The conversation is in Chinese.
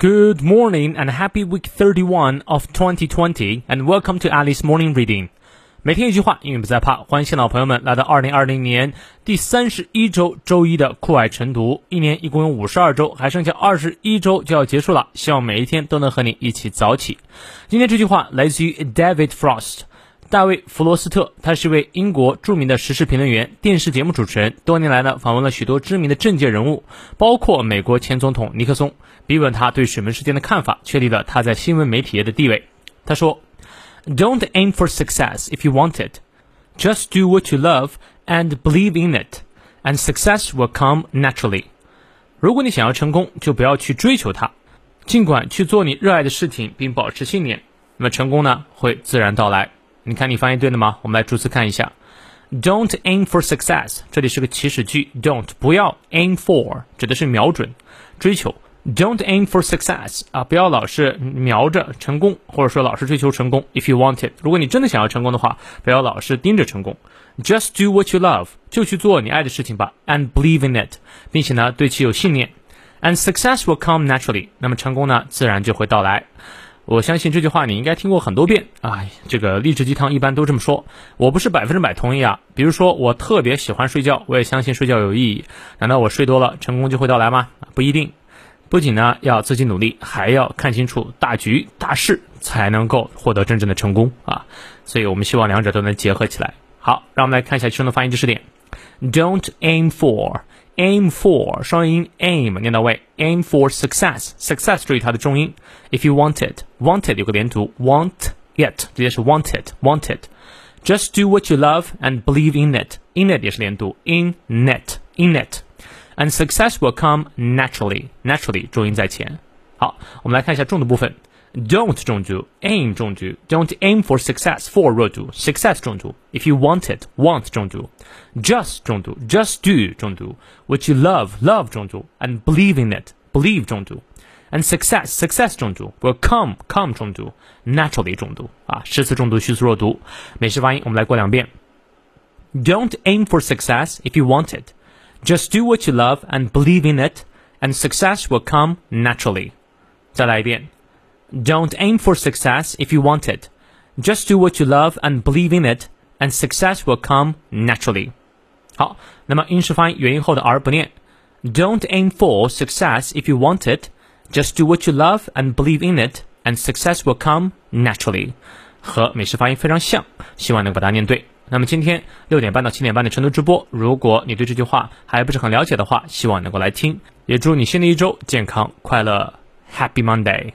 Good morning and happy week thirty one of twenty twenty, and welcome to Alice Morning Reading. 每天一句话，英语不再怕。欢迎新老朋友们来到二零二零年第三十一周周一的酷爱晨读。一年一共有五十二周，还剩下二十一周就要结束了。希望每一天都能和你一起早起。今天这句话来自于 David Frost。大卫·弗罗斯特，他是一位英国著名的时事评论员、电视节目主持人，多年来呢访问了许多知名的政界人物，包括美国前总统尼克松。逼问他对水门事件的看法，确立了他在新闻媒体业的地位。他说：“Don't aim for success if you want it. Just do what you love and believe in it, and success will come naturally.” 如果你想要成功，就不要去追求它，尽管去做你热爱的事情，并保持信念，那么成功呢会自然到来。你看，你翻译对了吗？我们来逐词看一下。Don't aim for success，这里是个祈使句。Don't 不要 aim for 指的是瞄准、追求。Don't aim for success 啊，不要老是瞄着成功，或者说老是追求成功。If you want it，如果你真的想要成功的话，不要老是盯着成功。Just do what you love，就去做你爱的事情吧。And believe in it，并且呢，对其有信念。And success will come naturally，那么成功呢，自然就会到来。我相信这句话你应该听过很多遍啊！这个励志鸡汤一般都这么说。我不是百分之百同意啊。比如说，我特别喜欢睡觉，我也相信睡觉有意义。难道我睡多了，成功就会到来吗？不一定。不仅呢要自己努力，还要看清楚大局大势，才能够获得真正的成功啊！所以我们希望两者都能结合起来。好，让我们来看一下其中的发音知识点。Don't aim for。aim for 双元音 aim 念到位，aim for success success 注意它的重音。If you want it wanted 有个连读，want it 直接是 wanted wanted。Just do what you love and believe in it in it 也是连读，in it in it。And success will come naturally naturally 重音在前。好，我们来看一下重的部分。 don't 重读，aim 重读，don't aim for success for 弱读，success 重读，if you want it want 重读，just 重读，just do 重读，what you love love 重读，and believe in it believe 重读，and success success 重读，will come come 重读，naturally 重读啊，诗词重读，虚词弱读，美式发音我们来过两遍。Don't aim for success if you want it. Just do what you love and believe in it, and success will come naturally. 再来一遍。 don't aim for success if you want it. Just do what you love and believe in it, and success will come naturally. 好，那么英式发音元音后的 r 不念。Don't aim for success if you want it. Just do what you love and believe in it, and success will come naturally. 和美式发音非常像，希望能把它念对。那么今天六点半到七点半的晨读直播，如果你对这句话还不是很了解的话，希望能够来听。也祝你新的一周健康快乐，Happy Monday。